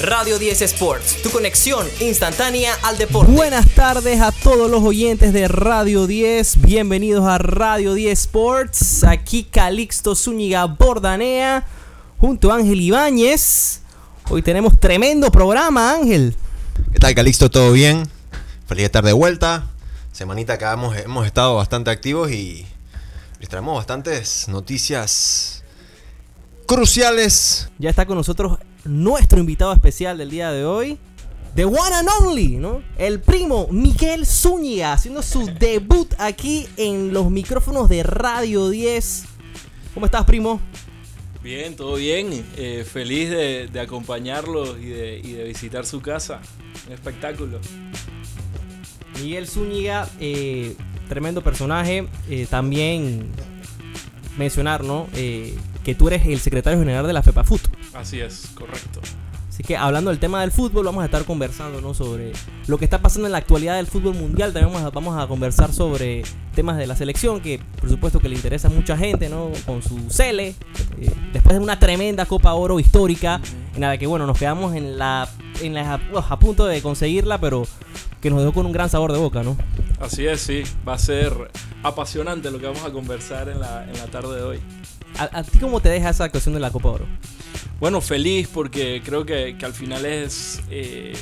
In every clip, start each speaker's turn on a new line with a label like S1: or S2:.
S1: Radio 10 Sports, tu conexión instantánea al deporte.
S2: Buenas tardes a todos los oyentes de Radio 10. Bienvenidos a Radio 10 Sports. Aquí Calixto Zúñiga Bordanea junto a Ángel Ibáñez. Hoy tenemos tremendo programa, Ángel.
S3: ¿Qué tal, Calixto? ¿Todo bien? Feliz de estar de vuelta. Semanita que hemos, hemos estado bastante activos y les traemos bastantes noticias cruciales.
S2: Ya está con nosotros nuestro invitado especial del día de hoy. The one and only, ¿no? El primo Miguel Zúñiga haciendo su debut aquí en los micrófonos de Radio 10. ¿Cómo estás, primo?
S4: Bien, todo bien. Eh, feliz de, de acompañarlo y de, y de visitar su casa. Un espectáculo.
S2: Miguel Zúñiga, eh, tremendo personaje. Eh, también mencionar, ¿no? Que tú eres el secretario general de la FEPAFUT.
S4: Así es, correcto.
S2: Así que hablando del tema del fútbol, vamos a estar conversando ¿no? sobre lo que está pasando en la actualidad del fútbol mundial. También vamos a, vamos a conversar sobre temas de la selección, que por supuesto que le interesa a mucha gente, ¿no? Con su Cele, eh, después de una tremenda Copa Oro histórica, en la que bueno, nos quedamos en la, en la a punto de conseguirla, pero que nos dejó con un gran sabor de boca, ¿no?
S4: Así es, sí. Va a ser apasionante lo que vamos a conversar en la, en la tarde de hoy.
S2: ¿A, ¿A, ti cómo te deja esa actuación de la Copa Oro?
S4: Bueno, feliz porque creo que, que al final es eh,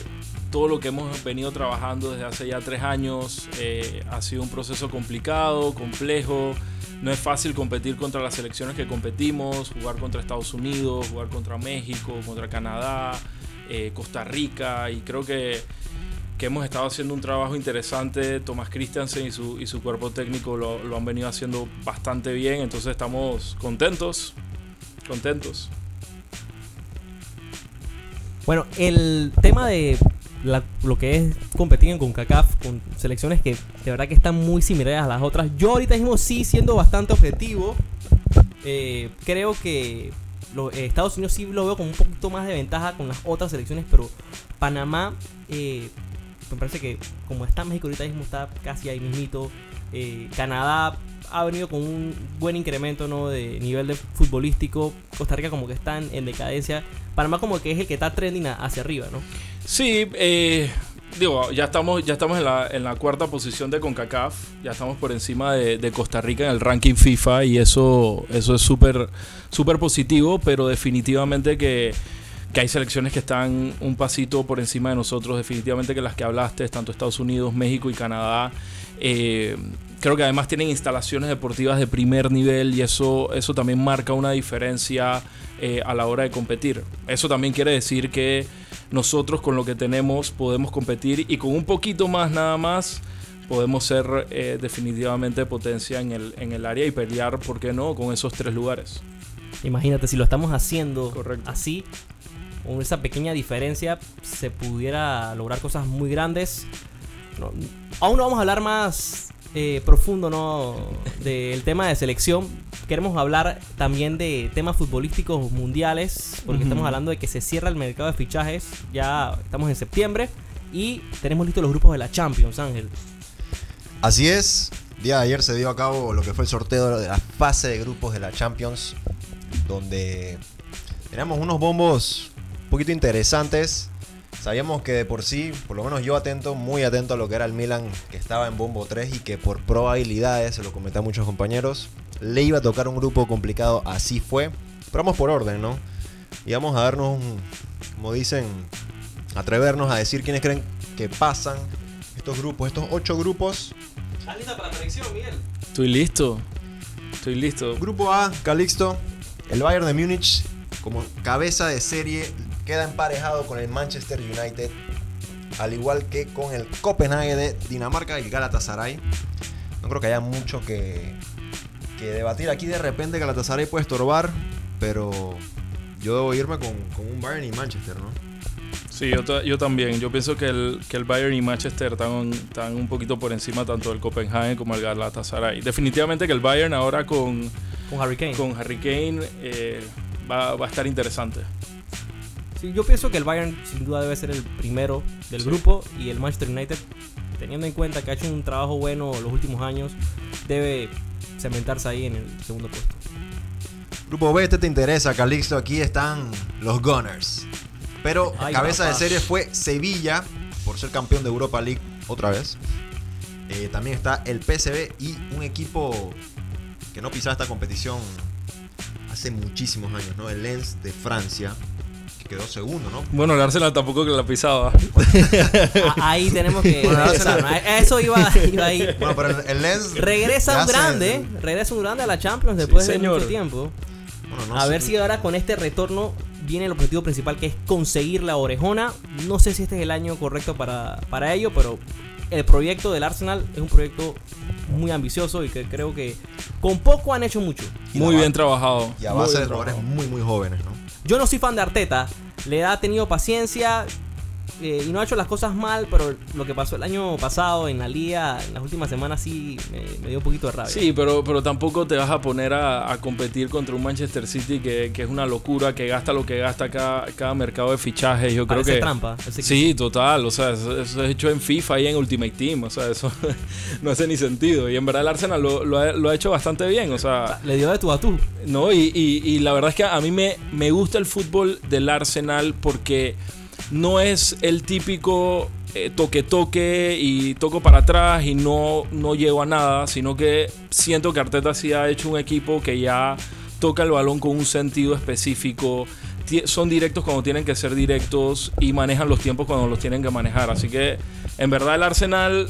S4: todo lo que hemos venido trabajando desde hace ya tres años. Eh, ha sido un proceso complicado, complejo. No es fácil competir contra las selecciones que competimos, jugar contra Estados Unidos, jugar contra México, contra Canadá, eh, Costa Rica y creo que que hemos estado haciendo un trabajo interesante. Thomas Christiansen y su, y su cuerpo técnico lo, lo, han venido haciendo bastante bien. Entonces estamos contentos. Contentos.
S2: Bueno, el tema de lo que es competir en CONCACAF con selecciones que de verdad que están muy similares a las otras. Yo ahorita mismo sí siendo bastante objetivo. Eh, creo que los, eh, Estados Unidos sí lo veo con un poquito más de ventaja con las otras selecciones, pero Panamá eh, me parece que como está México ahorita mismo está casi ahí mismito. Eh, Canadá ha venido con un buen incremento ¿no? de nivel de futbolístico. Costa Rica como que están en decadencia. Panamá como que es el que está trending hacia arriba, ¿no?
S4: Sí, eh, digo, ya estamos, ya estamos en, la, en la cuarta posición de CONCACAF. Ya estamos por encima de, de Costa Rica en el ranking FIFA y eso, eso es súper súper positivo, pero definitivamente que que hay selecciones que están un pasito por encima de nosotros, definitivamente que las que hablaste, tanto Estados Unidos, México y Canadá, eh, creo que además tienen instalaciones deportivas de primer nivel y eso, eso también marca una diferencia eh, a la hora de competir. Eso también quiere decir que nosotros con lo que tenemos podemos competir y con un poquito más nada más podemos ser eh, definitivamente potencia en el, en el área y pelear, ¿por qué no?, con esos tres lugares.
S2: Imagínate, si lo estamos haciendo
S4: Correcto.
S2: así, con esa pequeña diferencia se pudiera lograr cosas muy grandes. No, aún no vamos a hablar más eh, profundo ¿no? del tema de selección. Queremos hablar también de temas futbolísticos mundiales, porque uh -huh. estamos hablando de que se cierra el mercado de fichajes. Ya estamos en septiembre y tenemos listos los grupos de la Champions, Ángel.
S3: Así es. Día de ayer se dio a cabo lo que fue el sorteo de la fase de grupos de la Champions, donde teníamos unos bombos un poquito interesantes. Sabíamos que de por sí, por lo menos yo atento, muy atento a lo que era el Milan, que estaba en bombo 3 y que por probabilidades, se lo comenté a muchos compañeros, le iba a tocar un grupo complicado, así fue. Pero vamos por orden, ¿no? Y vamos a darnos, un, como dicen, atrevernos a decir quiénes creen que pasan estos grupos, estos ocho grupos.
S2: ¿Estás lista para la predicción, Miguel?
S4: Estoy listo. Estoy listo.
S3: Grupo A, Calixto, el Bayern de Múnich como cabeza de serie queda emparejado con el Manchester United, al igual que con el Copenhague de Dinamarca y el Galatasaray. No creo que haya mucho que, que debatir aquí. De repente Galatasaray puede estorbar, pero yo debo irme con, con un Bayern y Manchester, ¿no?
S4: Sí, yo, yo, también. Yo pienso que el, que el Bayern y Manchester están, están, un poquito por encima tanto del Copenhague como el Galatasaray. Definitivamente que el Bayern ahora con,
S2: con Harry Kane,
S4: con Harry Kane eh, va, va, a estar interesante.
S2: Sí, yo pienso que el Bayern sin duda debe ser el primero del sí. grupo y el Manchester United, teniendo en cuenta que ha hecho un trabajo bueno los últimos años, debe cementarse ahí en el segundo puesto.
S3: Grupo B, este te interesa, Calixto. Aquí están los Gunners. Pero
S2: Ay,
S3: cabeza
S2: papá.
S3: de serie fue Sevilla, por ser campeón de Europa League otra vez. Eh, también está el PSV y un equipo que no pisaba esta competición hace muchísimos años, ¿no? El Lens de Francia, quedó segundo, ¿no?
S4: Bueno, el Arsenal tampoco que la pisaba.
S2: Ahí tenemos que
S3: Bueno.
S2: Eso iba, iba ahí.
S3: Bueno, pero el, Lens...
S2: Regresa un grande, regresa un grande a la Champions después de
S4: señor.
S2: mucho tiempo.
S3: bueno, no
S2: a
S3: sé.
S2: ver si ahora con este retorno viene el objetivo principal que es conseguir la orejona. No sé si este es el año correcto para, para ello, pero el proyecto del Arsenal es un proyecto muy ambicioso y que creo que con poco han hecho mucho.
S4: Muy bien
S3: ba-
S4: trabajado.
S3: Y a base de jugadores muy, muy jóvenes, ¿no?
S2: Yo no soy fan de Arteta, le ha tenido paciencia eh, y no ha hecho las cosas mal, pero lo que pasó el año pasado en la liga, en las últimas semanas sí me, me dio un poquito de rabia.
S4: Sí, pero, pero tampoco te vas a poner a, a competir contra un Manchester City que, que es una locura, que gasta lo que gasta cada, cada mercado de fichajes. Yo creo que.
S2: trampa.
S4: Sí, total. O sea, eso, eso es hecho en FIFA y en Ultimate Team. O sea, eso no hace ni sentido. Y en verdad el Arsenal lo, lo ha, lo ha hecho bastante bien. O sea.
S2: Le dio de tú a tú.
S4: no, y, y- y la verdad es que a mí me, me gusta el fútbol del Arsenal porque no es el típico eh, toque-toque y toco para atrás y no, no llego a nada, sino que siento que Arteta sí ha hecho un equipo que ya toca el balón con un sentido específico. Son directos cuando tienen que ser directos y manejan los tiempos cuando los tienen que manejar. Así que en verdad el Arsenal,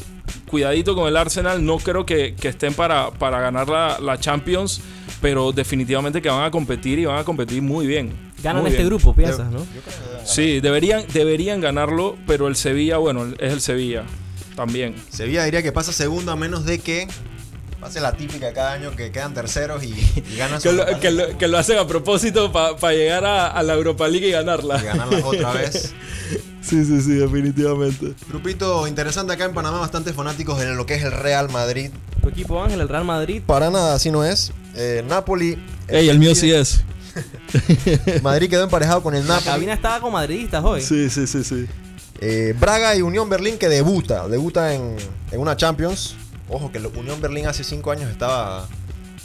S4: cuidadito con el Arsenal, no creo que, que estén para, para ganar la, la Champions, pero definitivamente que van a competir y van a competir muy bien.
S2: Ganan
S4: Muy
S2: este
S4: bien.
S2: grupo, piensas, ¿no?
S4: Sí, deberían, deberían ganarlo, pero el Sevilla, bueno, es el Sevilla también.
S3: Sevilla diría que pasa segundo a menos de que pase la típica cada año que quedan terceros y, y ganan su
S4: Que lo, que lo- que lo hacen a propósito para llegar a, a la Europa League y ganarla.
S3: y ganarla otra vez.
S4: Sí, sí, sí, definitivamente.
S3: Grupito interesante acá en Panamá, bastante fanáticos de lo que es el Real Madrid.
S2: Tu equipo Ángel, el Real Madrid.
S3: Para nada, así no es. Eh, Napoli.
S4: Ey, el mío sí es.
S3: Madrid quedó emparejado con el
S2: La
S3: Napoli.
S2: cabina estaba con madridistas hoy.
S4: Sí, sí, sí, sí.
S3: Eh, Braga y Unión Berlín que debuta. Debuta en, en una Champions. Ojo que Unión Berlín hace cinco años estaba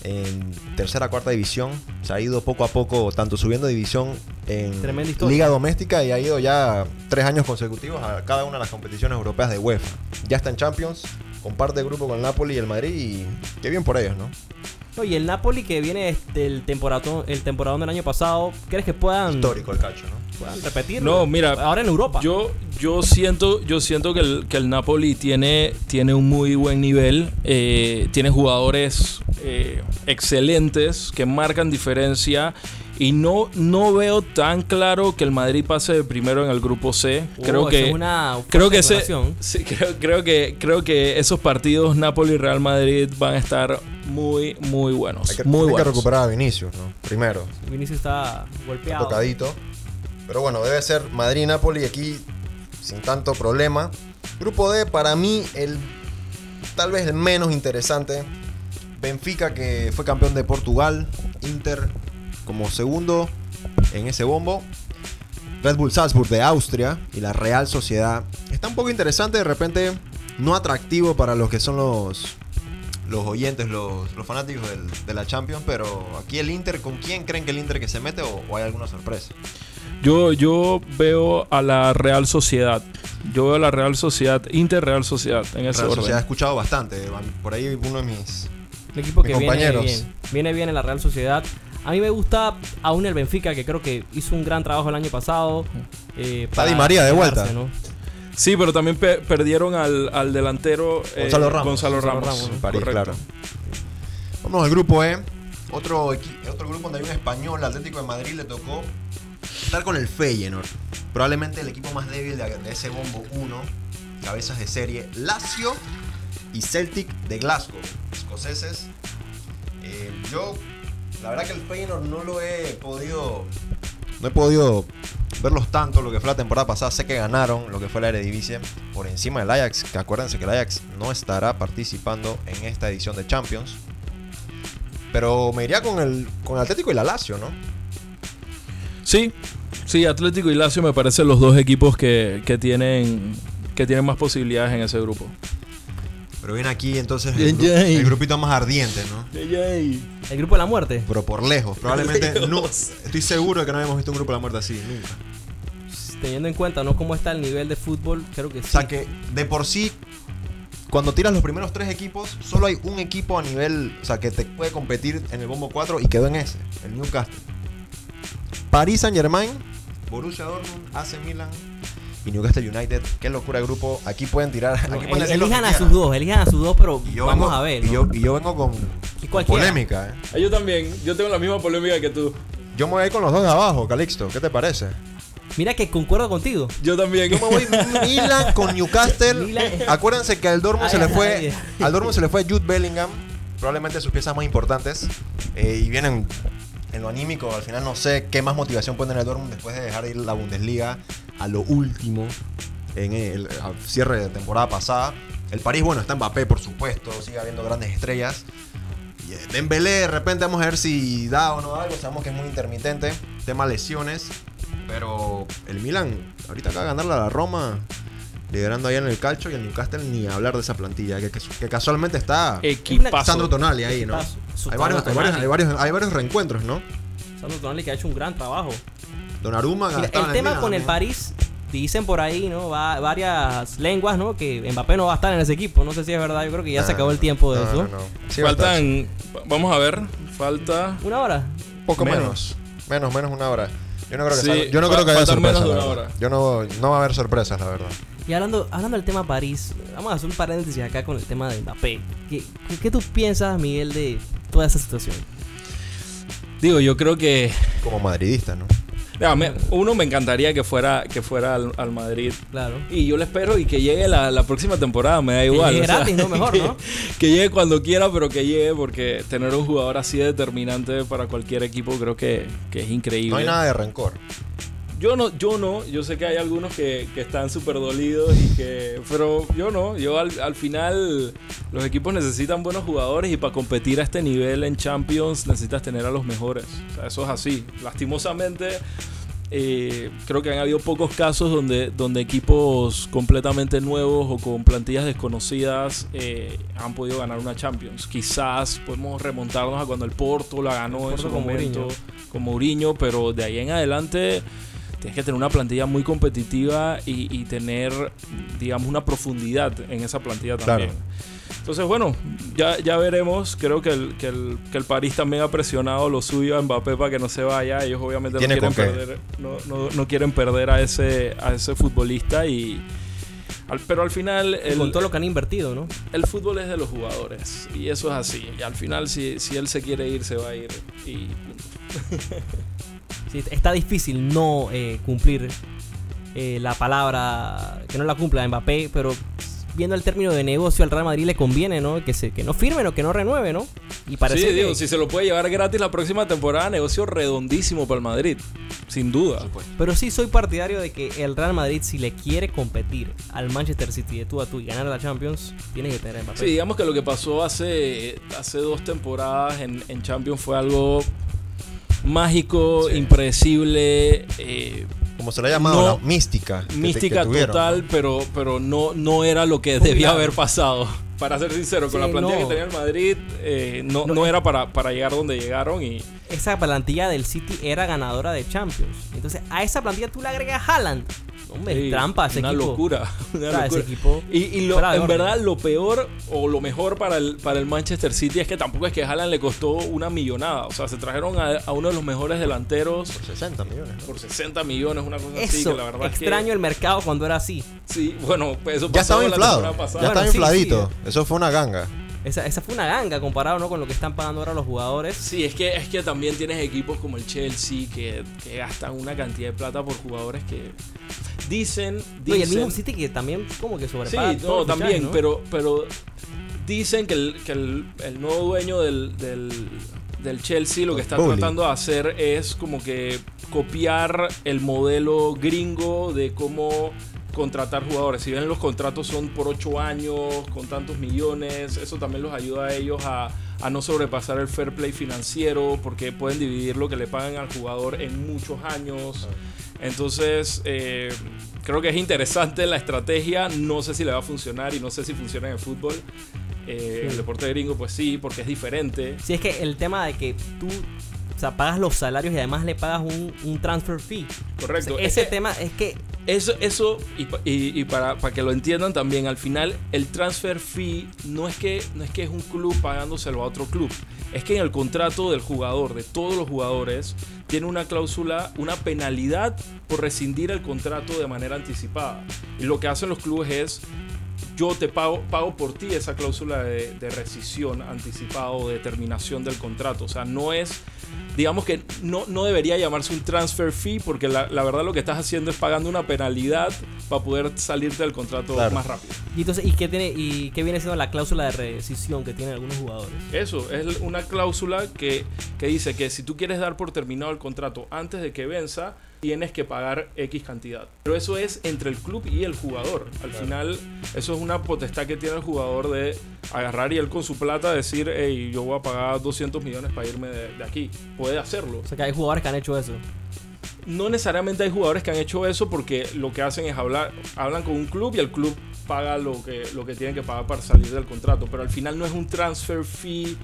S3: en tercera cuarta división. Se ha ido poco a poco, tanto subiendo división en. Liga Doméstica y ha ido ya tres años consecutivos a cada una de las competiciones europeas de UEFA. Ya está en Champions, comparte grupo con el Napoli y el Madrid y qué bien por ellos, ¿no?
S2: No, y el Napoli que viene del temporadón, el temporadón del año pasado, ¿crees que puedan,
S3: Histórico el calcio, ¿no?
S2: puedan repetirlo?
S4: No, mira,
S2: Ahora en Europa.
S4: Yo, yo siento, yo siento que el, que el Napoli tiene, tiene un muy buen nivel. eh, tiene jugadores eh, excelentes que marcan diferencia. Y no, no veo tan claro que el Madrid pase de primero en el grupo C.
S2: Oh,
S4: creo que.
S2: es una
S4: Creo que, ese- sí, creo, creo que creo que esos partidos Napoli y Real Madrid van a estar muy muy buenos
S3: Hay que,
S4: muy
S3: que recuperar a Vinicius, ¿no? Primero.
S2: Vinicius está golpeado.
S3: tocadito. Pero bueno, debe ser Madrid y Napoli aquí sin tanto problema. Grupo D, para mí, el tal vez el menos interesante. Benfica, que fue campeón de Portugal. Inter como segundo en ese bombo. Red Bull Salzburg de Austria y la Real Sociedad. Está un poco interesante, de repente no atractivo para los que son los, los oyentes, los, los fanáticos del- de la Champions, pero aquí el Inter, ¿con quién creen que el Inter que se mete o, o hay alguna sorpresa?
S4: Yo, yo veo a la Real Sociedad. Yo veo a la Real Sociedad, Inter Real Sociedad, en ese
S3: Real
S4: orden.
S3: Sociedad he escuchado bastante, por ahí uno de mis...
S2: Un equipo
S3: Mis
S2: que viene
S3: compañeros.
S2: bien. Viene bien en la Real Sociedad. A mí me gusta aún el Benfica, que creo que hizo un gran trabajo el año pasado. eh,
S3: Está
S2: para
S3: Di María de vuelta.
S4: Sí, pero también pe- perdieron al, al delantero eh,
S3: Gonzalo Ramos.
S4: Gonzalo
S2: Gonzalo
S4: Ramos,
S3: París,
S4: correcto.
S3: claro. Vamos al grupo E. Otro, otro grupo donde hay un español, Atlético de Madrid, le tocó estar con el Feyenoord. Probablemente el equipo más débil de, de ese bombo 1. Cabezas de serie. Lazio y Celtic de Glasgow. Escoceses. Eh, yo, la verdad que el Feyenoord no lo he podido... No he podido verlos tanto lo que fue la temporada pasada. Sé que ganaron lo que fue la Eredivisie por encima del Ajax. Que acuérdense que el Ajax no estará participando en esta edición de Champions. Pero me iría con el, con el Atlético y la Lazio, ¿no?
S4: Sí, sí, Atlético y Lazio me parecen los dos equipos que, que tienen que tienen más posibilidades en ese grupo.
S3: Pero viene aquí entonces el, gru- el grupito más ardiente, ¿no?
S2: El grupo de la muerte.
S3: Pero por lejos. Probablemente no. Estoy seguro de que no habíamos visto un grupo de la muerte así, nunca.
S2: teniendo en cuenta no cómo está el nivel de fútbol, creo que sí.
S3: O sea que de por sí, cuando tiras los primeros tres equipos, solo hay un equipo a nivel, o sea, que te puede competir en el bombo 4 y quedó en ese, el Newcastle. Paris Saint Germain, Borussia Dortmund, AC Milan y Newcastle United. Qué locura de grupo. Aquí pueden tirar. Aquí pueden
S2: el- elijan a
S3: quieran.
S2: sus dos, elijan a sus dos, pero
S3: Y yo
S2: vamos
S3: vengo-
S2: a ver.
S3: Y
S2: ¿no?
S3: yo, y yo vengo con, polémica. ¿eh?
S4: Ah, Yo también, yo tengo la misma polémica que tú.
S3: Yo me voy a ir con los dos de abajo, Calixto. ¿Qué te parece?
S2: Mira que concuerdo contigo.
S4: Yo también.
S3: Yo me voy Milan con Newcastle.
S2: Milan.
S3: Acuérdense que al Dortmund
S2: Ay,
S3: se le
S2: ay,
S3: fue.
S2: ay.
S3: Al Dortmund se le fue Jude Bellingham. Probablemente sus piezas más importantes. eh, y vienen en lo anímico. Al final no sé qué más motivación puede tener el Dortmund después de dejar ir la Bundesliga a lo último. En el cierre de temporada pasada. El París, bueno, está Mbappé, por supuesto. Sigue habiendo grandes estrellas. Y, eh, Dembélé, de repente vamos a ver si da o no da algo. Sabemos que es muy intermitente. Tema lesiones. Pero el Milan, ahorita acaba de ganarle a la Roma, liderando ahí en el calcio. Y el Newcastle ni hablar de esa plantilla, que, que- que casualmente está
S4: Equipazo.
S3: Sandro Tonali ahí, ¿no?
S2: Equipazo.
S3: Hay varios, hay, varios, hay, varios, hay varios reencuentros, ¿no?
S2: Sandro Tonali que ha hecho un gran trabajo.
S3: Donnarumma
S2: Mira, el tema
S3: Milan
S2: con el. París, dicen por ahí, ¿no? Va, varias lenguas, ¿no? Que Mbappé no va a estar en ese equipo. No sé si es verdad. Yo creo que ya se
S3: Nah,
S2: acabó el tiempo de
S3: no,
S2: eso.
S3: no. Sí.
S4: Faltan. Vamos a ver. Falta.
S2: Una hora.
S3: Poco
S4: menos.
S3: menos. Menos, una hora. Yo no creo que,
S4: Sí,
S3: salga- yo no creo que haya
S4: menos
S3: sorpresas.
S4: de
S3: la
S4: una
S3: verdad.
S4: hora.
S3: Yo no, no va a haber sorpresas, la verdad.
S2: Y hablando, hablando del tema París, vamos a hacer un paréntesis acá con el tema de Mbappé. ¿Qué, qué- qué tú piensas, Miguel, de toda esa situación?
S4: Digo, yo creo que.
S3: Como madridista, ¿no?
S4: Ya, me- uno me encantaría que fuera, que fuera al, al Madrid.
S2: Claro.
S4: Y yo le espero y que llegue la, la próxima temporada, me da igual.
S2: llegue
S4: o sea,
S2: gratis, ¿no? Mejor,
S4: que,
S2: ¿no?
S4: que llegue cuando quiera, pero que llegue porque tener un jugador así de determinante para cualquier equipo creo que, que es increíble.
S3: No hay nada de rencor.
S4: Yo no, yo no, yo sé que hay algunos que, que están súper dolidos y que. Pero yo no, yo al, al final los equipos necesitan buenos jugadores y para competir a este nivel en Champions necesitas tener a los mejores. O sea, eso es así. Lastimosamente, eh, creo que han habido pocos casos donde, donde equipos completamente nuevos o con plantillas desconocidas eh, han podido ganar una Champions. Quizás podemos remontarnos a cuando el Porto la ganó en
S2: Porto
S4: su
S2: con
S4: momento
S2: Mourinho.
S4: con Mourinho, pero de ahí en adelante tienes que tener una plantilla muy competitiva y, y tener, digamos, una profundidad en esa plantilla también.
S3: Claro.
S4: Entonces, bueno, ya, ya veremos. Creo que el, que, el, que el París también ha presionado lo suyo a Mbappé para que no se vaya. Ellos obviamente no quieren, perder, no, no- no quieren perder a ese, a ese futbolista y... al- pero al final el,
S2: con todo lo que han invertido, ¿no?
S4: el fútbol es de los jugadores y eso es así. Y al final si, si él se quiere ir, se va a ir. Y
S2: Sí, está difícil no eh, cumplir eh, la palabra, que no la cumpla Mbappé, pero viendo el término de negocio al Real Madrid le conviene, ¿no? Que, se, que no firmen o que no renueve, ¿no? Y parece
S4: sí,
S2: que,
S4: digo, si se lo puede llevar gratis la próxima temporada, negocio redondísimo para el Madrid. Sin duda.
S2: Pero sí soy partidario de que el Real Madrid, si le quiere competir al Manchester City de tú a tú y ganar la Champions, tiene que tener a Mbappé.
S4: Sí, digamos que lo que pasó hace, hace dos temporadas en, en Champions fue algo mágico,
S3: Sí.
S4: impredecible, eh,
S3: Como se le ha llamado,
S4: No.
S3: la mística.
S4: mística
S3: que
S4: total, pero, pero no, no era lo que debía haber pasado. Para ser sincero, con la plantilla
S2: no.
S4: que tenía el Madrid, eh, no,
S2: No,
S4: no era para, para llegar donde llegaron y...
S2: Esa plantilla del City era ganadora de Champions. Entonces, a esa plantilla tú le agregas Haaland. Hombre,
S4: Sí,
S2: trampa ese
S4: una
S2: equipo.
S4: locura. Una
S2: O sea, ese equipo
S4: Y, lo- en
S2: orden.
S4: verdad lo peor o lo mejor para el, para el Manchester City es que tampoco es que Haaland le costó una millonada. O sea, se trajeron a, a uno de los mejores delanteros
S3: Por 60 millones. ¿no?
S4: por 60 millones, una cosa así. Que la verdad es que-
S2: extraño el mercado cuando era así.
S4: sí, bueno, pues eso
S3: Ya
S4: pasó
S3: estaba
S4: la
S3: inflado. Ya
S4: pasada.
S3: estaba
S2: Bueno, sí,
S3: infladito.
S2: sí.
S3: Eso fue una ganga.
S2: Esa, esa fue una ganga comparado ¿no? con lo que están pagando ahora los jugadores.
S4: Sí, es que, es que también tienes equipos como el Chelsea que, que gastan una cantidad de plata por jugadores que dicen...
S2: No, y el mismo City que también como que
S4: Sí,
S2: sobrepaga. todo
S4: no,
S2: fichaje,
S4: también,
S2: ¿no?
S4: pero, pero dicen que el, que el, el nuevo dueño del, del, del Chelsea lo que está tratando de hacer es como que copiar el modelo gringo de cómo contratar jugadores. Si bien los contratos son por ocho años, con tantos millones, eso también los ayuda a ellos a, a no sobrepasar el fair play financiero, porque pueden dividir lo que le pagan al jugador en muchos años. Entonces, eh, creo que es interesante la estrategia. No sé si le va a funcionar y no sé si funciona en el fútbol. Eh,
S2: Sí.
S4: El deporte gringo, pues sí, porque es diferente.
S2: Sí, es que el tema de que tú o sea, pagas los salarios y además le pagas un, un transfer fee.
S4: Correcto.
S2: O sea,
S4: Es
S2: ese
S4: que-
S2: tema es que
S4: Eso, eso y, pa- y- y para, para que lo entiendan también, al final el transfer fee no es, que, no es que es un club pagándoselo a otro club. Es que en el contrato del jugador, de todos los jugadores, tiene una cláusula, una penalidad por rescindir el contrato de manera anticipada. Y lo que hacen los clubes es, yo te pago, pago por ti esa cláusula de, rescisión anticipada o de terminación del contrato. O sea, no es, digamos que no, no debería llamarse un transfer fee porque la verdad lo que estás haciendo es pagando una penalidad para poder salirte del contrato
S3: Claro.
S4: más rápido.
S2: Y entonces, ¿y qué tiene y qué viene siendo la cláusula de rescisión que tienen algunos jugadores?
S4: Eso, es una cláusula que, que dice que si tú quieres dar por terminado el contrato antes de que venza, tienes que pagar X cantidad. Pero eso es entre el club y el jugador. Al final, eso es una potestad que tiene el jugador de agarrar y él con su plata decir, hey, yo voy a pagar 200 millones para irme de, de aquí. Puede hacerlo.
S2: O sea, que hay jugadores que han hecho eso.
S4: No necesariamente hay jugadores que han hecho eso porque lo que hacen es hablar, hablan con un club y el club paga lo que, lo que tienen que pagar para salir del contrato. Pero al final no es un transfer fee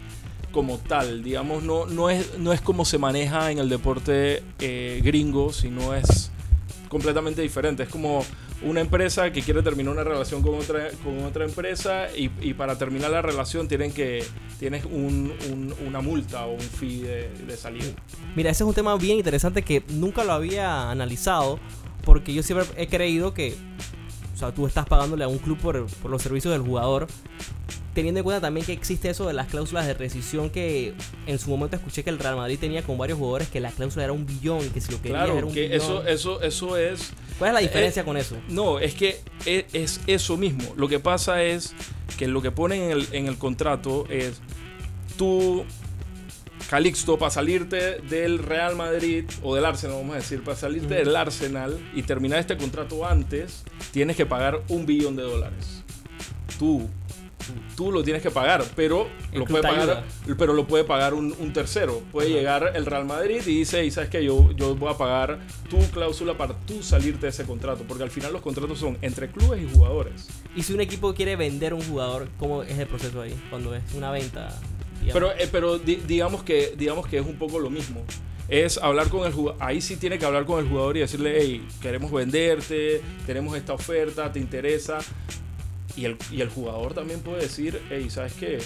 S4: como tal, digamos, no, no, es, no es como se maneja en el deporte eh, gringo, sino es completamente diferente. Es como una empresa que quiere terminar una relación con otra, con otra empresa y, y para terminar la relación tienen que, tienes un- un- una multa o un fee de, de salida.
S2: Mira, ese es un tema bien interesante que nunca lo había analizado porque yo siempre he creído que, o sea, tú estás pagándole a un club por, por los servicios del jugador, teniendo en cuenta también que existe eso de las cláusulas de rescisión que en su momento escuché que el Real Madrid tenía con varios jugadores que la cláusula era un billón y que si lo querías era
S4: Claro,
S2: un
S4: que
S2: billón.
S4: eso, eso, eso es
S2: ¿Cuál es la diferencia
S4: eh,
S2: con eso?
S4: No, es que e- es, eso mismo. Lo que pasa es que lo que ponen en el, en el contrato es tú, Calixto, para salirte del Real Madrid o del Arsenal, vamos a decir, para salirte del Arsenal y terminar este contrato antes, tienes que pagar un billón de dólares. Tú. Tú lo tienes que pagar, pero
S2: El
S4: lo puede pagar, pero lo puede pagar un, un tercero. Puede llegar el Real Madrid y dice, y sabes que yo, yo voy a pagar tu cláusula para tú salirte de ese contrato, porque al final los contratos son entre clubes y jugadores.
S2: Y si un equipo quiere vender un jugador, ¿cómo es el proceso ahí? Cuando es una venta. digamos?
S4: Pero, eh, pero di- digamos, que, digamos que es un poco lo mismo. Es hablar con el jugador. Ahí sí tiene que hablar con el jugador y decirle, hey, queremos venderte, tenemos esta oferta, te interesa. Y el, y el jugador también puede decir, hey, ¿sabes qué?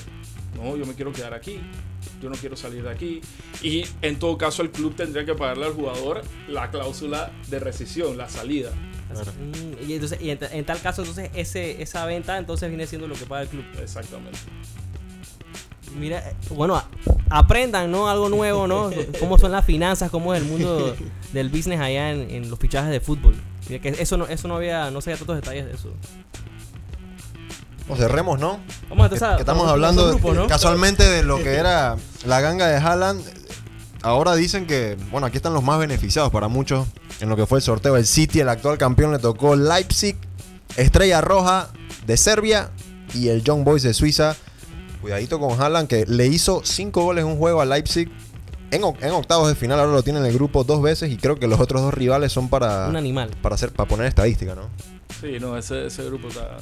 S4: No, yo me quiero quedar aquí. Yo no quiero salir de aquí. Y en todo caso, el club tendría que pagarle al jugador la cláusula de rescisión, la salida.
S2: Y entonces, y en, en tal caso, entonces, ese, esa venta entonces viene siendo lo que paga el club.
S4: Exactamente.
S2: Mira, eh, bueno, aprendan, ¿no? Algo nuevo, ¿no? Cómo son las finanzas, cómo es el mundo del business allá en, en los fichajes de fútbol. Mira, que eso no, eso no había, no sabía tantos detalles de eso.
S3: O cerremos, ¿no?
S2: Vamos a-
S3: que estamos hablando
S2: ¿no?
S3: casualmente de lo que era la ganga de Haaland. Ahora dicen que, bueno, aquí están los más beneficiados para muchos en lo que fue el sorteo. El City, el actual campeón, le tocó Leipzig, Estrella Roja de Serbia y el Young Boys de Suiza. Cuidadito con Haaland que le hizo 5 goles en un juego a Leipzig. En, octavos de final ahora lo tiene en el grupo dos veces y creo que los otros dos rivales son para,
S2: Un animal.
S3: para, hacer, para poner estadística, ¿no?
S4: Sí, no, ese, ese grupo está.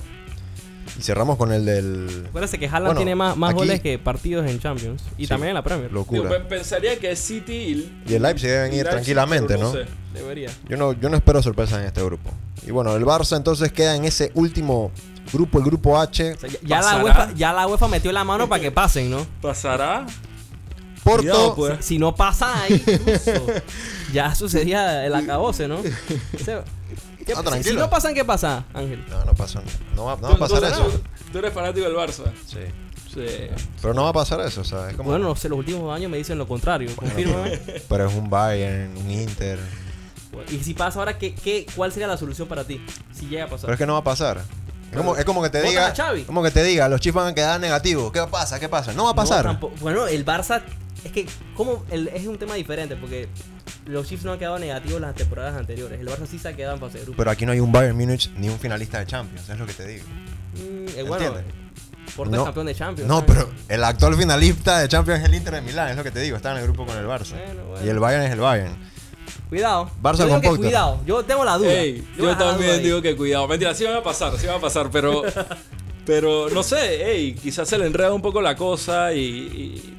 S3: Y cerramos con el del...
S2: Acuérdense que Haaland
S3: Bueno,
S2: tiene más, más
S3: aquí-
S2: goles que partidos en Champions. Y
S3: Sí.
S2: también en la Premier.
S3: Locura.
S4: pe- pensaría que City y,
S3: Y el Leipzig deben ir
S4: Leipzig,
S3: tranquilamente, ¿no?
S4: sé.
S2: Debería.
S3: Yo no, yo no espero sorpresas en este grupo. Y bueno, el Barça entonces queda en ese último grupo, el grupo H.
S2: O sea, ya, la. UEFA, ya la UEFA metió la mano para que pasen, ¿no?
S4: ¿Pasará?
S3: Porto,
S4: Cuidado, pues.
S2: Si, si no pasa ahí, incluso, ya sucedía el acabose, ¿no? Se- ¿qué-
S3: Ah,
S2: si-
S3: tranquilo.
S2: si no pasan, ¿qué pasa, Ángel?
S3: No, no pasa. No va, no va a pasar
S4: Tú-
S3: eso.
S4: tú- eres fanático del Barça.
S3: Sí.
S4: Sí.
S3: Pero no va a pasar eso, ¿sabes? Como,
S2: Bueno, no sé, los últimos años me dicen lo contrario. Confírmame.
S3: Pero es un Bayern, un Inter.
S2: y si pasa ahora, ¿qué, qué, ¿cuál sería la solución para ti? Si llega a
S3: Pero
S2: pasar.
S3: es que no va a pasar. Es como, es como que te diga. Como que te diga, los Chiefs van a quedar negativos. ¿Qué pasa? ¿Qué pasa? No va a
S2: No,
S3: pasar.
S2: tampoco- bueno, el Barça, es que como el- es un tema diferente porque los Chiefs no han quedado negativos las temporadas anteriores. El Barça sí se ha quedado en fase de grupo.
S3: pero aquí no hay un Bayern Munich ni un finalista de Champions, es lo que te digo.
S2: Mm, eh, bueno,
S3: No.
S2: es campeón de Champions.
S3: No,
S2: ¿sabes?
S3: pero el actual finalista de Champions es el Inter de Milán, es lo que te digo. Está en el grupo con el Barça.
S2: Bueno, bueno.
S3: Y el Bayern es el Bayern.
S2: Cuidado.
S3: Barça
S2: yo digo que cuidado. Yo tengo la duda.
S4: Ey, yo, también digo que cuidado. Mentira, sí van a pasar, sí van a pasar, pero. pero no sé, ey, quizás se le enreda un poco la cosa y. y,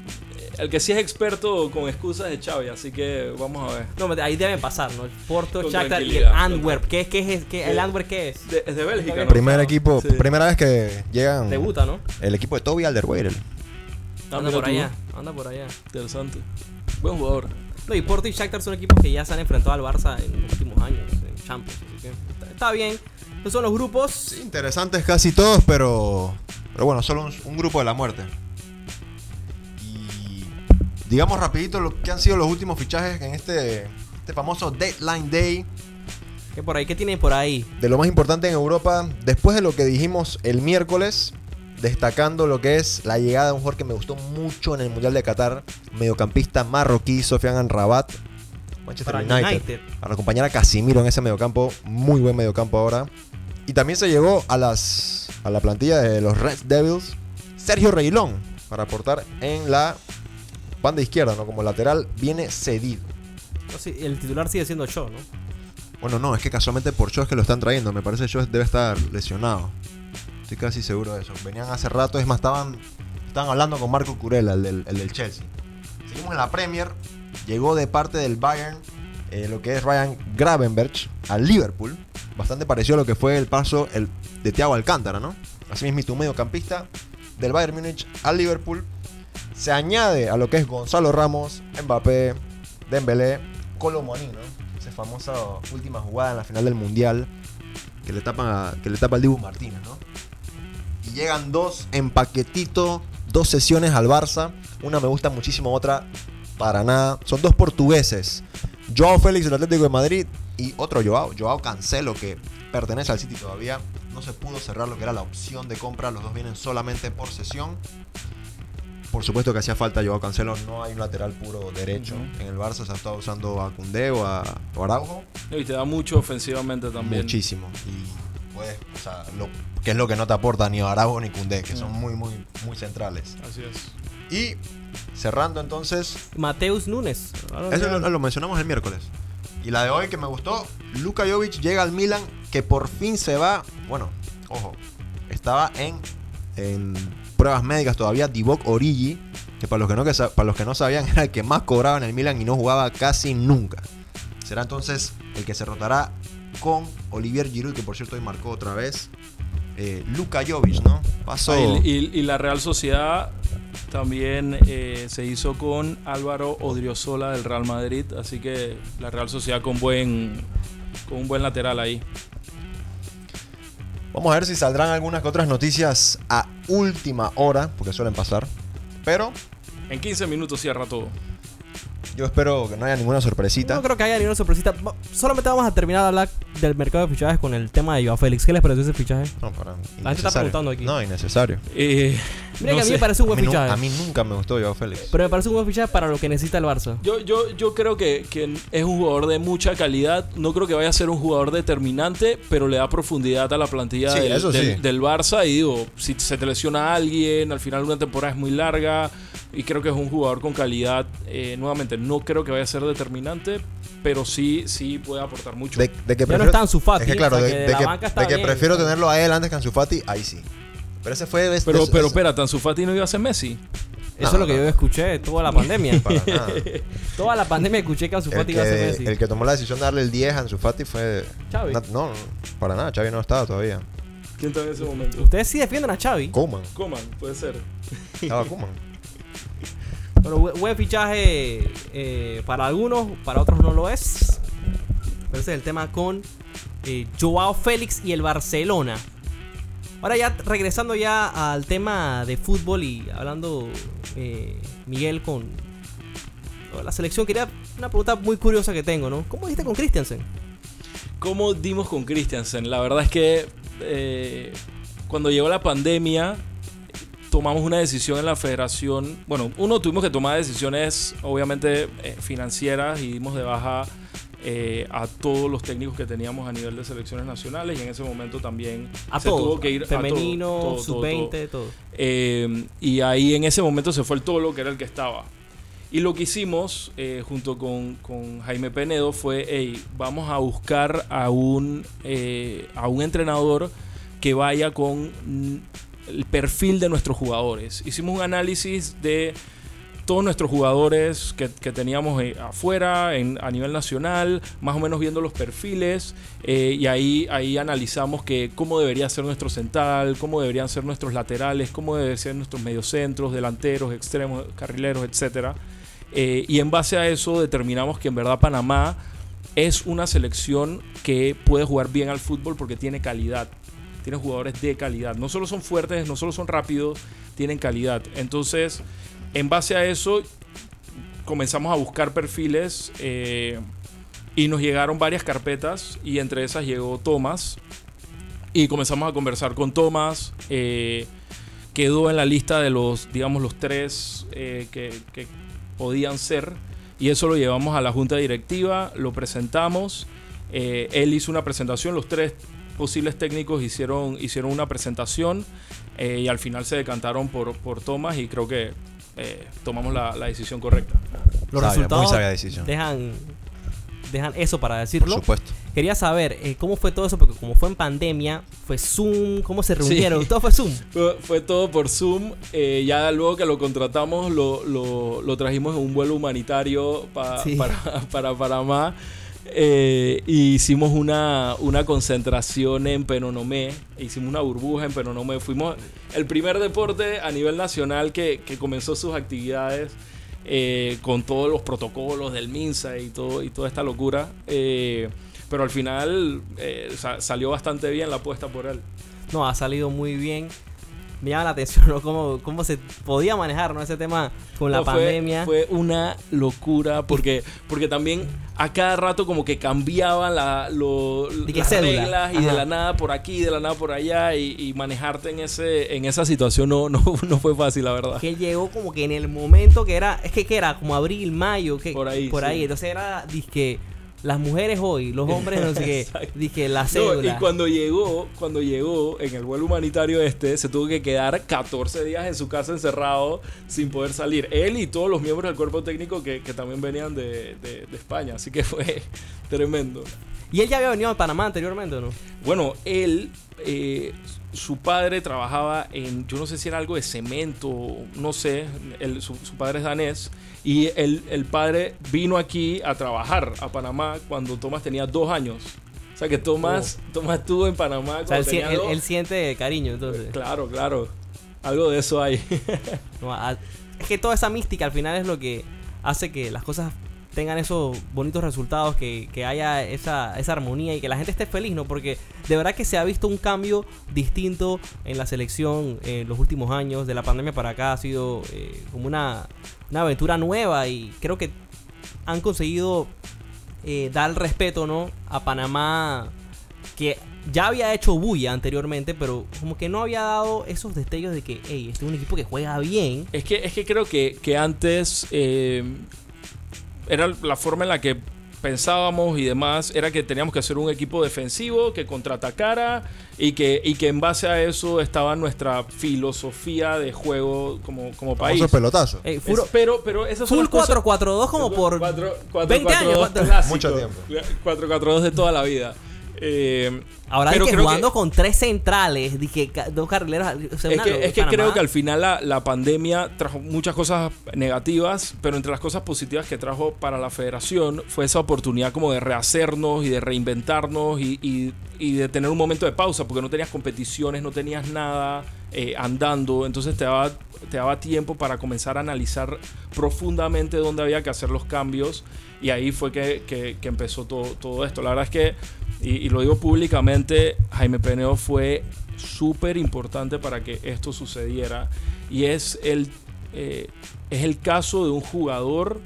S4: el que sí es experto con excusas es Xavi, así que vamos a ver.
S2: No, ahí deben pasar, ¿no? El Porto,
S4: Con
S2: Shakhtar y el Antwerp. ¿Qué, qué es, qué, ¿El Antwerp qué es?
S4: De- es de Bélgica, ¿no?
S3: Primer equipo,
S4: Sí.
S3: primera vez que llegan
S2: Debuta, ¿no?
S3: el equipo de Toby Alderweireld.
S2: Anda por
S4: tú.
S2: allá, anda por allá.
S4: Interesante. Buen jugador.
S2: No, y Porto y Shakhtar son equipos que ya se han enfrentado al Barça en los últimos años, en Champions. Así que está, está bien. Estos son los grupos.
S3: Sí, interesantes casi todos, pero, pero bueno, solo un, un grupo de la muerte. Digamos rapidito lo que han sido los últimos fichajes en este, este famoso Deadline Day.
S2: ¿Qué por ahí? ¿Qué tienen por ahí?
S3: De lo más importante en Europa, después de lo que dijimos el miércoles, destacando lo que es la llegada de un jugador que me gustó mucho en el Mundial de Qatar, mediocampista marroquí, Sofian Anrabat, Manchester
S2: Para
S3: United,
S2: United.
S3: para acompañar a Casimiro en ese mediocampo, muy buen mediocampo ahora. Y también se llegó a, las, a la plantilla de los Red Devils, Sergio Reilón, para aportar en la banda izquierda, ¿no? Como lateral, viene cedido.
S2: No el titular sigue siendo Cho, ¿no?
S3: Bueno, no, es que casualmente por Cho es que lo están trayendo. Me parece que Cho debe estar lesionado. Estoy casi seguro de eso. Venían hace rato, es más, estaban, estaban hablando con Marco Curella, el del, el del Chelsea. Seguimos en la Premier. Llegó de parte del Bayern eh, lo que es Ryan Gravenberch al Liverpool. Bastante parecido a lo que fue el paso el, de Thiago Alcántara, ¿no? Así mismo, tu mediocampista del Bayern Múnich al Liverpool. Se añade a lo que es Gonzalo Ramos, Mbappé, Dembélé, Colomoni, ¿no? Esa famosa última jugada en la final del Mundial que le tapa, que le tapa al Dibu Martínez, ¿no? Y llegan dos en paquetito, dos sesiones al Barça. Una me gusta muchísimo, otra para nada. Son dos portugueses. Joao Félix del Atlético de Madrid y otro Joao, Joao Cancelo, que pertenece al City todavía. No se pudo cerrar lo que era la opción de compra. Los dos vienen solamente por sesión. Por supuesto que hacía falta Joao Cancelo. No hay un lateral puro derecho en el Barça. Se ha estado usando a Koundé o a, Araujo.
S4: Y te da mucho ofensivamente también.
S3: Muchísimo. Y puedes, o sea, lo, que es lo que no te aporta ni Araujo ni Koundé, que son muy, muy, muy centrales.
S4: Así es.
S3: Y cerrando entonces,
S2: Mateus Nunes. Ahora
S3: eso lo, lo mencionamos el miércoles. Y la de hoy que me gustó, Luka Jovic llega al Milan, que por fin se va, bueno, ojo, estaba en, en pruebas médicas todavía, Divock Origi, que para los que, no, que para los que no sabían era el que más cobraba en el Milan y no jugaba casi nunca. Será entonces el que se rotará con Olivier Giroud, que por cierto hoy marcó otra vez. Eh, Luka Jovic, ¿no? Pasó...
S4: Ah, y, y- y la Real Sociedad también eh, se hizo con Álvaro Odriozola del Real Madrid, así que la Real Sociedad con buen con un buen lateral ahí.
S3: Vamos a ver si saldrán algunas que otras noticias a última hora, porque suelen pasar. Pero
S4: En 15 minutos cierra todo.
S3: yo espero que no haya ninguna sorpresita.
S2: No creo que haya ninguna sorpresita. Va- Solamente vamos a terminar de hablar del mercado de fichajes con el tema de Joao Félix. ¿Qué les pareció ese fichaje?
S3: No, para,
S2: gente está preguntando aquí.
S3: No, innecesario.
S4: Eh,
S2: Mira
S4: no
S2: que a mí
S4: sé.
S2: me parece un
S3: A
S2: buen
S3: mí, nu-
S2: fichaje.
S3: a mí nunca me gustó Joao Félix.
S2: Pero me parece un buen fichaje para lo que necesita el Barça.
S4: Yo, yo, yo creo que, que es un jugador de mucha calidad. No creo que vaya a ser un jugador determinante, pero le da profundidad a la plantilla
S3: Sí,
S4: del,
S3: eso
S4: del-
S3: sí.
S4: del Barça. Y digo, si se te lesiona a alguien, al final una temporada es muy larga. Y creo que es un jugador con calidad. Eh, nuevamente, no creo que vaya a ser determinante, pero sí, sí puede aportar mucho.
S3: De, de
S2: Ya no está Ansu Fati,
S3: Es que claro,
S2: o sea,
S3: de,
S2: que de
S3: de
S2: la
S3: que,
S2: banca está
S3: de que
S2: bien,
S3: prefiero tenerlo a él antes que a Ansu Fati, ahí sí. Pero ese fue... es-
S4: pero,
S3: es-
S4: pero
S3: es-
S4: espérate, Ansu Fati no iba a ser Messi.
S2: Eso
S3: No,
S2: es lo que
S3: no.
S2: yo escuché toda la pandemia.
S3: Para nada.
S2: toda la pandemia escuché que Ansu Fati iba a ser Messi.
S3: el que tomó la decisión de darle el 10 a Ansu Fati fue...
S2: Xavi.
S3: No, no, para nada. Xavi no estaba todavía.
S4: ¿Quién está en ese momento?
S2: Ustedes sí defienden a Xavi.
S3: Koeman.
S4: Coman, puede ser.
S3: Estaba Koeman.
S2: Pero bu- buen fichaje eh, para algunos, para otros no lo es. Pero ese es el tema con eh, Joao Félix y el Barcelona. Ahora ya regresando ya al tema de fútbol y hablando eh, Miguel con la selección, quería una pregunta muy curiosa que tengo, ¿no? ¿Cómo dijiste con Christiansen?
S4: ¿Cómo dimos con Christiansen? La verdad es que eh, cuando llegó la pandemia tomamos una decisión en la federación. Bueno, uno tuvimos que tomar decisiones obviamente financieras y dimos de baja eh, a todos los técnicos que teníamos a nivel de selecciones nacionales y en ese momento también
S2: A
S4: se
S2: todos.
S4: tuvo que ir a todo,
S2: Femenino,
S4: todo, todo, todo.
S2: sub-20, todo.
S4: Eh, y ahí en ese momento se fue el Tolo, que era el que estaba. Y lo que hicimos eh, junto con, con Jaime Penedo fue, hey, vamos a buscar a un, a un entrenador que vaya con el perfil de nuestros jugadores. Hicimos un análisis de todos nuestros jugadores que, teníamos eh, afuera, en, a nivel nacional, más o menos viendo los perfiles, eh, y ahí, ahí analizamos que cómo debería ser nuestro central, cómo deberían ser nuestros laterales, cómo deberían ser nuestros mediocentros, delanteros, extremos, carrileros, etc. y en base a eso determinamos que en verdad Panamá es una selección que puede jugar bien al fútbol porque tiene calidad. Tiene jugadores de calidad. No solo son fuertes, no solo son rápidos, tienen calidad. Entonces, en base a eso, comenzamos a buscar perfiles eh, y nos llegaron varias carpetas y entre esas llegó Tomás y comenzamos a conversar con Tomás. eh, quedó en la lista de los, digamos, los tres eh, que, que podían ser y eso lo llevamos a la junta directiva, lo presentamos. él hizo una presentación, los tres posibles técnicos hicieron, hicieron una presentación y al final se decantaron por, por Tomás y creo que eh, tomamos la, la decisión correcta.
S2: Los
S3: Sabia,
S2: resultados
S3: muy sabia decisión.
S2: dejan, dejan eso para
S3: Por
S2: decirlo.
S3: supuesto.
S2: Quería saber eh, cómo fue todo eso, porque como fue en pandemia, fue Zoom, cómo se reunieron,
S4: Sí.
S2: todo fue Zoom.
S4: Fue, fue todo por Zoom. eh, ya luego que lo contratamos, lo, lo- lo trajimos en un vuelo humanitario pa-
S2: Sí.
S4: para, para Panamá. Eh, hicimos una, una concentración en Penonomé. Hicimos una burbuja en Penonomé. Fuimos el primer deporte a nivel nacional que, que comenzó sus actividades eh, con todos los protocolos del MINSA y, todo, y toda esta locura. Eh, pero al final sa- salió bastante bien la apuesta por él.
S2: No, ha salido muy bien. Me llama la atención ¿no? cómo, cómo se podía manejar ¿no? ese tema con la
S4: No, fue-
S2: pandemia.
S4: Fue, una locura porque, porque también a cada rato como que cambiaban la, lo-
S2: ¿De qué
S4: las reglas y
S2: Ajá.
S4: de la nada por aquí, de la nada por allá y, y manejarte en ese en esa situación no, no, no fue fácil, la verdad.
S2: que llegó como que en el momento que era, es que, que era como abril, mayo, que
S4: Por ahí,
S2: por
S4: sí.
S2: ahí. Entonces era, dizque, las mujeres hoy, los hombres no sé qué, dije, la
S4: No,
S2: cédula.
S4: y cuando llegó, cuando llegó en el vuelo humanitario este, se tuvo que quedar 14 días en su casa encerrado sin poder salir. Él y todos los miembros del cuerpo técnico que, que también venían de, de- de España. Así que fue tremendo.
S2: Y él ya había venido a Panamá anteriormente, ¿o ¿no?
S4: Bueno, él, eh, su padre trabajaba en, yo no sé si era algo de cemento, no sé, él- su, su padre es danés, y el, el padre vino aquí a trabajar a Panamá cuando Tomás tenía dos años. O sea que Tomás, Tomás estuvo en Panamá
S2: O sea, él,
S4: tenía
S2: él- él siente cariño, entonces.
S4: Claro, claro. Algo de eso hay.
S2: No, a- es que toda esa mística al final es lo que hace que las cosas tengan esos bonitos resultados, que, que haya esa, esa armonía y que la gente esté feliz, ¿no? Porque de verdad que se ha visto un cambio distinto en la selección en los últimos años, de la pandemia para acá ha sido eh, como una, una aventura nueva y creo que han conseguido eh, dar respeto, ¿no? A Panamá que ya había hecho bulla anteriormente, pero como que no había dado esos destellos de que, hey, este es un equipo que juega bien.
S4: Es que, es que creo que, que antes eh, era la forma en la que pensábamos y demás, era que teníamos que hacer un equipo defensivo que contraatacara y que, y que en base a eso estaba nuestra filosofía de juego como, como país.
S3: Pelotazo.
S2: Ey,
S4: Es-
S2: furo-
S4: pero, pero esas son
S2: full
S4: las cosas-
S2: 4-4-2 como por
S4: 4- 4-
S2: 20 años.
S4: 4-4-2
S2: cuatro-
S4: clásico.
S3: Mucho tiempo.
S4: 4-4-2 de toda la vida. Eh,
S2: Ahora
S4: pero creo
S2: jugando
S4: que-
S2: con tres centrales, dije dos carrileros. o sea,
S4: Es que, es que creo que al final la, la pandemia trajo muchas cosas negativas, pero entre las cosas positivas que trajo para la federación fue esa oportunidad como de rehacernos y de reinventarnos y, y- y de tener un momento de pausa, porque no tenías competiciones, no tenías nada eh, andando, entonces te daba, te daba tiempo para comenzar a analizar profundamente dónde había que hacer los cambios y ahí fue que, que- que empezó todo, todo esto. La verdad es que, y, y lo digo públicamente, Jaime Peneo fue súper importante para que esto sucediera y es el, eh, es el caso de un jugador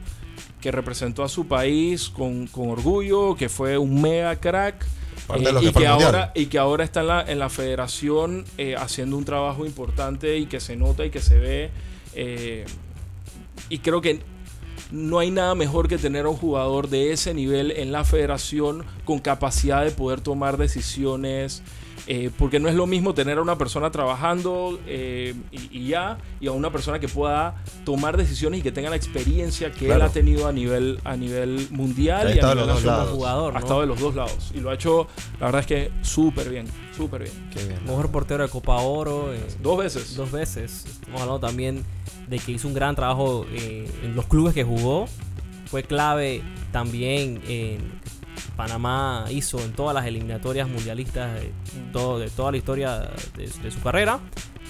S4: que representó a su país con, con orgullo, que fue un mega crack. Eh, y,
S3: que
S4: ahora, y que ahora está en la, en la federación eh, haciendo un trabajo importante y que se nota y que se ve. eh, y creo que no hay nada mejor que tener a un jugador de ese nivel en la federación con capacidad de poder tomar decisiones. Eh, porque no es lo mismo tener a una persona trabajando eh, y, y ya, y a una persona que pueda tomar decisiones y que tenga la experiencia que él ha tenido a nivel, a nivel mundial
S3: ha
S4: y a
S3: estado de
S4: nivel
S3: los dos
S2: jugador,
S4: Ha estado de los dos lados. Y lo ha hecho, la verdad es que súper bien. Súper bien.
S3: Qué bien.
S2: Mejor portero de Copa Oro. eh,
S4: Dos veces.
S2: dos veces. Estamos hablando también de que hizo un gran trabajo eh, en los clubes que jugó. Fue clave también en Panamá hizo en todas las eliminatorias mundialistas de, todo, de toda la historia de, de su carrera.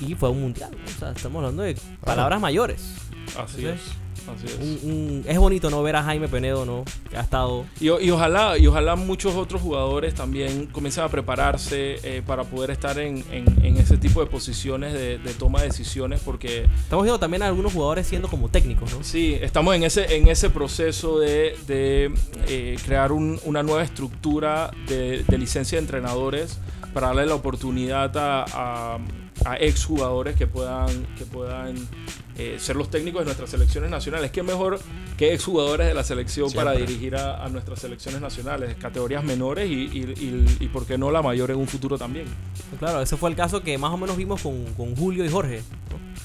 S2: Y fue un mundial. O sea, estamos hablando de palabras mayores.
S4: Así
S2: Sí.
S4: es. Así es.
S2: Un- un- es bonito no ver a Jaime Penedo, ¿no? Que ha estado
S4: Y, y ojalá, y ojalá muchos otros jugadores también comiencen a prepararse eh, para poder estar en, en- en ese tipo de posiciones de, de toma de decisiones, porque
S2: Estamos viendo también a algunos jugadores siendo como técnicos, ¿no?
S4: sí, estamos en ese, en ese proceso de, de, eh, crear un- una nueva estructura de, de licencia de entrenadores para darle la oportunidad a, a, a exjugadores que puedan, que puedan eh, ser los técnicos de nuestras selecciones nacionales. ¿Qué mejor que exjugadores de la selección para dirigir a, a nuestras selecciones nacionales? Categorías menores y, y, y- y, por qué no la mayor en un futuro también.
S2: Claro, ese fue el caso que más o menos vimos con, con Julio y Jorge.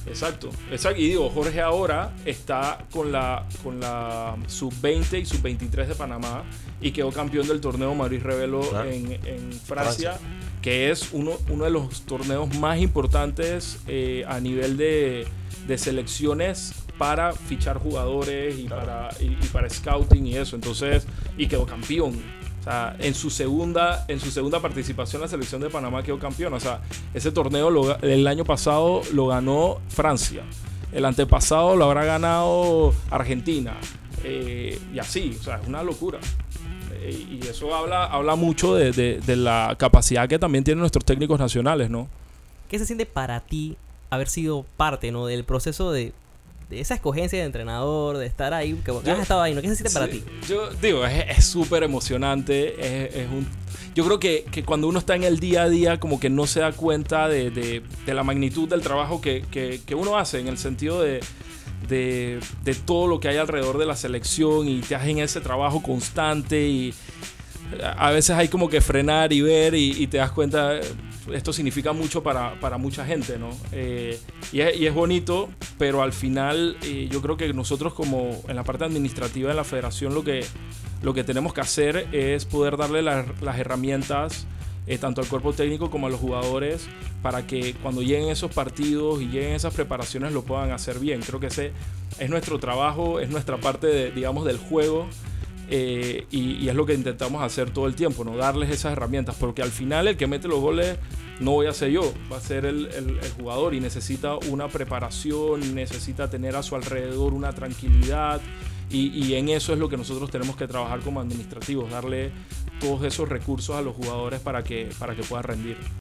S4: Exacto, exacto. Y digo, Jorge ahora está con la, con la sub-20 y sub-23 de Panamá y quedó campeón del torneo Maurice Revelo
S3: Claro.
S4: en, en Francia, que es uno, uno de los torneos más importantes eh, a nivel de, de selecciones para fichar jugadores y, para, y, para scouting y eso. Entonces, y quedó campeón. O sea, en su segunda, en su segunda participación la selección de Panamá quedó campeón. O sea, ese torneo el año pasado lo ganó Francia. El antepasado lo habrá ganado Argentina. Eh, y así, o sea, es una locura. Eh, y eso habla, habla mucho de, de- de la capacidad que también tienen nuestros técnicos nacionales, ¿no?
S2: ¿Qué se siente para ti haber sido parte ¿no? del proceso de, de esa escogencia de entrenador, de estar ahí, que
S4: Yo-
S2: has estado ahí, ¿no? ¿Qué se siente para
S4: Sí,
S2: ti?
S4: Yo digo, es súper emocionante. Es, es un, yo creo que, que cuando uno está en el día a día, como que no se da cuenta de, de- de la magnitud del trabajo que, que- que uno hace, en el sentido de, de, de todo lo que hay alrededor de la selección y te hacen ese trabajo constante y a veces hay como que frenar y ver y, y te das cuenta, esto significa mucho para, para mucha gente, ¿no? Eh, y, es, y es bonito, pero al final eh, yo creo que nosotros como en la parte administrativa de la federación lo que, lo que tenemos que hacer es poder darle la- las herramientas eh, tanto al cuerpo técnico como a los jugadores para que cuando lleguen esos partidos y lleguen esas preparaciones lo puedan hacer bien. Creo que ese es nuestro trabajo, es nuestra parte, de, digamos, del juego. Eh, y, es lo que intentamos hacer todo el tiempo, ¿no? Darles esas herramientas, porque al final el que mete los goles no voy a ser yo, va a ser el, jugador y necesita una preparación, necesita tener a su alrededor una tranquilidad y, y en eso es lo que nosotros tenemos que trabajar como administrativos, darle todos esos recursos a los jugadores para que, para que puedan rendir.